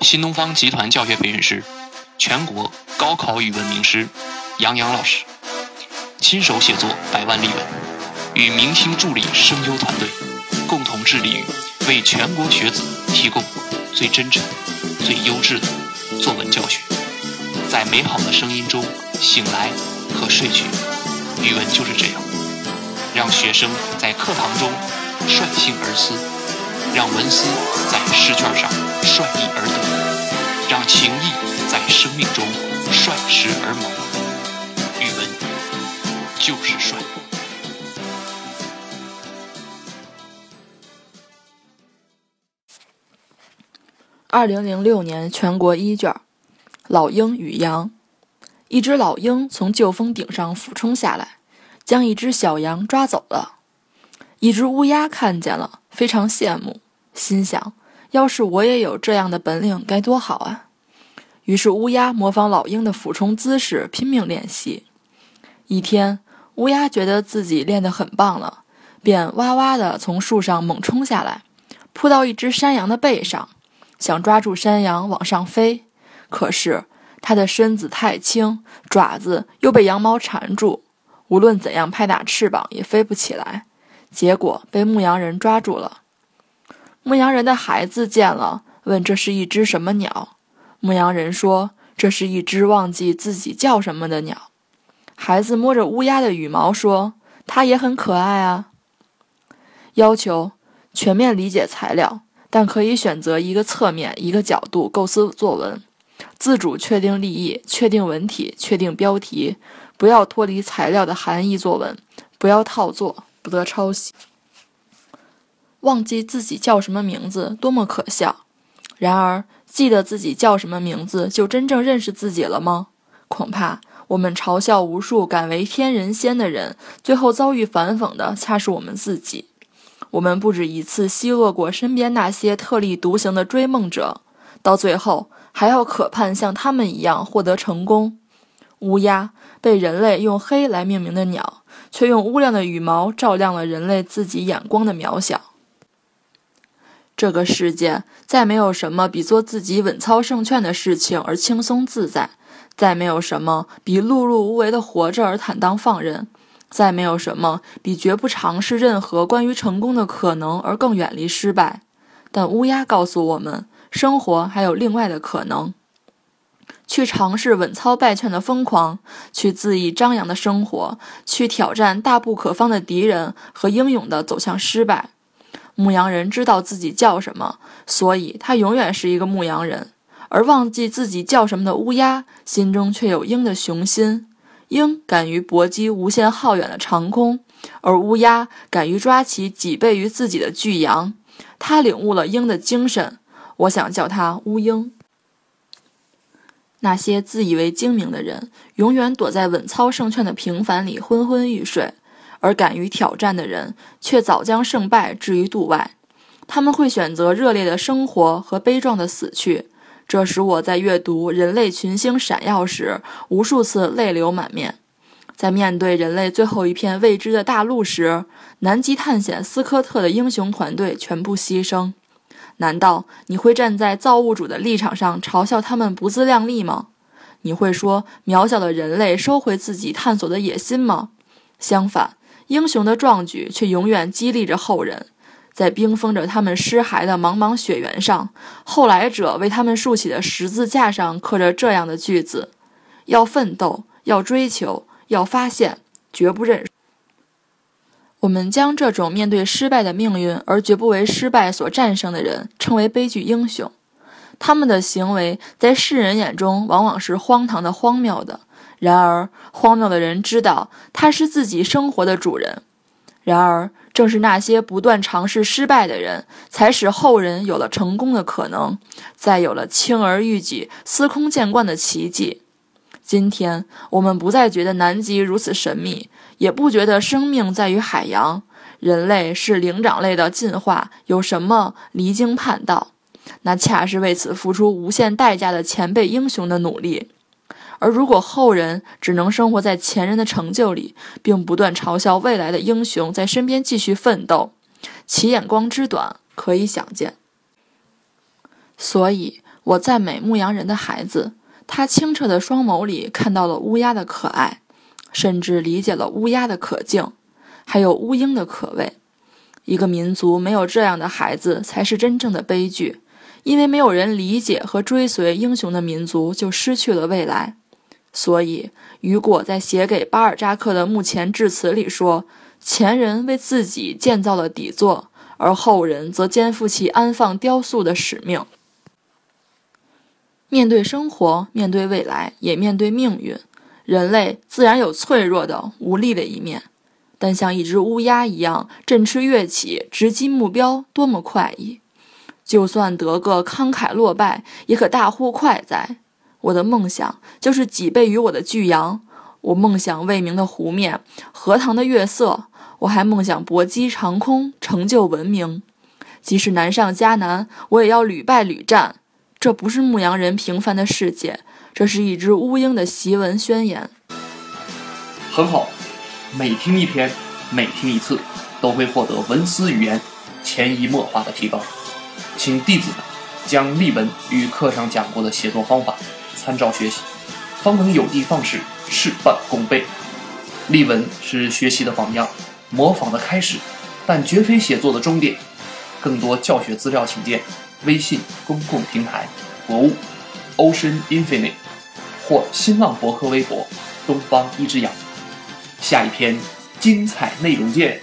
新东方集团教学培训师、全国高考语文名师杨洋老师，亲手写作百万例文，与明星助理声优团队共同致力于为全国学子提供最真诚、最优质的作文教学。在美好的声音中醒来和睡去，语文就是这样，让学生在课堂中率性而思，让文思在试卷上率意而得，情谊在生命中率时而萌。语文就是帅。二零零六年全国一卷。老鹰与羊，一只老鹰从旧峰顶上俯冲下来，将一只小羊抓走了。一只乌鸦看见了，非常羡慕，心想：要是我也有这样的本领，该多好啊！于是乌鸦模仿老鹰的俯冲姿势，拼命练习。一天，乌鸦觉得自己练得很棒了，便哇哇地从树上猛冲下来，扑到一只山羊的背上，想抓住山羊往上飞。可是它的身子太轻，爪子又被羊毛缠住，无论怎样拍打翅膀也飞不起来。结果被牧羊人抓住了。牧羊人的孩子见了，问：“这是一只什么鸟？”牧羊人说：“这是一只忘记自己叫什么的鸟。”孩子摸着乌鸦的羽毛说：“它也很可爱啊。”要求全面理解材料，但可以选择一个侧面、一个角度构思作文。自主确定立意，确定文体，确定标题，不要脱离材料的含义。作文不要套作，不得抄袭。忘记自己叫什么名字，多么可笑！然而，记得自己叫什么名字，就真正认识自己了吗？恐怕我们嘲笑无数敢为天人仙的人，最后遭遇反讽的恰是我们自己。我们不止一次奚落过身边那些特立独行的追梦者，到最后。还要渴盼像他们一样获得成功。乌鸦被人类用黑来命名的鸟，却用乌亮的羽毛照亮了人类自己眼光的渺小。这个世界再没有什么比做自己稳操胜券的事情而轻松自在，再没有什么比碌碌无为的活着而坦荡放任，再没有什么比绝不尝试任何关于成功的可能而更远离失败。但乌鸦告诉我们。生活还有另外的可能，去尝试稳操败券的疯狂，去恣意张扬的生活，去挑战大不可方的敌人和英勇地走向失败。牧羊人知道自己叫什么，所以他永远是一个牧羊人；而忘记自己叫什么的乌鸦，心中却有鹰的雄心。鹰敢于搏击无限浩远的长空，而乌鸦敢于抓起几倍于自己的巨羊。他领悟了鹰的精神。我想叫他乌鹰。那些自以为精明的人，永远躲在稳操胜券的平凡里昏昏欲睡；而敢于挑战的人，却早将胜败置于度外。他们会选择热烈的生活和悲壮的死去。这使我在阅读人类群星闪耀时，无数次泪流满面。在面对人类最后一片未知的大陆时，南极探险斯科特的英雄团队全部牺牲。难道你会站在造物主的立场上嘲笑他们不自量力吗？你会说渺小的人类收回自己探索的野心吗？相反，英雄的壮举却永远激励着后人。在冰封着他们尸骸的茫茫雪原上，后来者为他们竖起的十字架上刻着这样的句子：要奋斗，要追求，要发现，绝不认输。我们将这种面对失败的命运而绝不为失败所战胜的人称为悲剧英雄。他们的行为在世人眼中往往是荒唐的、荒谬的。然而，荒谬的人知道他是自己生活的主人。然而，正是那些不断尝试失败的人，才使后人有了成功的可能，再有了轻而易举、司空见惯的奇迹。今天，我们不再觉得南极如此神秘。也不觉得生命在于海洋，人类是灵长类的进化，有什么离经叛道？那恰是为此付出无限代价的前辈英雄的努力。而如果后人只能生活在前人的成就里，并不断嘲笑未来的英雄在身边继续奋斗，其眼光之短可以想见。所以我赞美牧羊人的孩子，他清澈的双眸里看到了乌鸦的可爱，甚至理解了乌鸦的可敬，还有乌鹰的可畏。一个民族没有这样的孩子，才是真正的悲剧。因为没有人理解和追随英雄的民族，就失去了未来。所以，雨果在写给巴尔扎克的墓前致辞里说：“前人为自己建造了底座，而后人则肩负起安放雕塑的使命。面对生活，面对未来，也面对命运，人类自然有脆弱的、无力的一面。但像一只乌鸦一样振翅跃起，直击目标，多么快意！就算得个慷慨落败，也可大呼快哉！”我的梦想就是几倍于我的巨羊，我梦想未明的湖面，荷塘的月色，我还梦想搏击长空，成就文明。即使难上加难，我也要屡败屡战。这不是牧羊人平凡的世界，这是一只乌鹰的檄文宣言。很好，每听一篇，每听一次，都会获得文思语言潜移默化的提高。请弟子们将例文与课上讲过的写作方法。参照学习，方能有的放矢，事半功倍。例文是学习的榜样，模仿的开始，但绝非写作的终点。更多教学资料，请见微信公共平台“博物 Ocean Infinite” 或新浪博客微博“东方一只羊”。下一篇精彩内容见。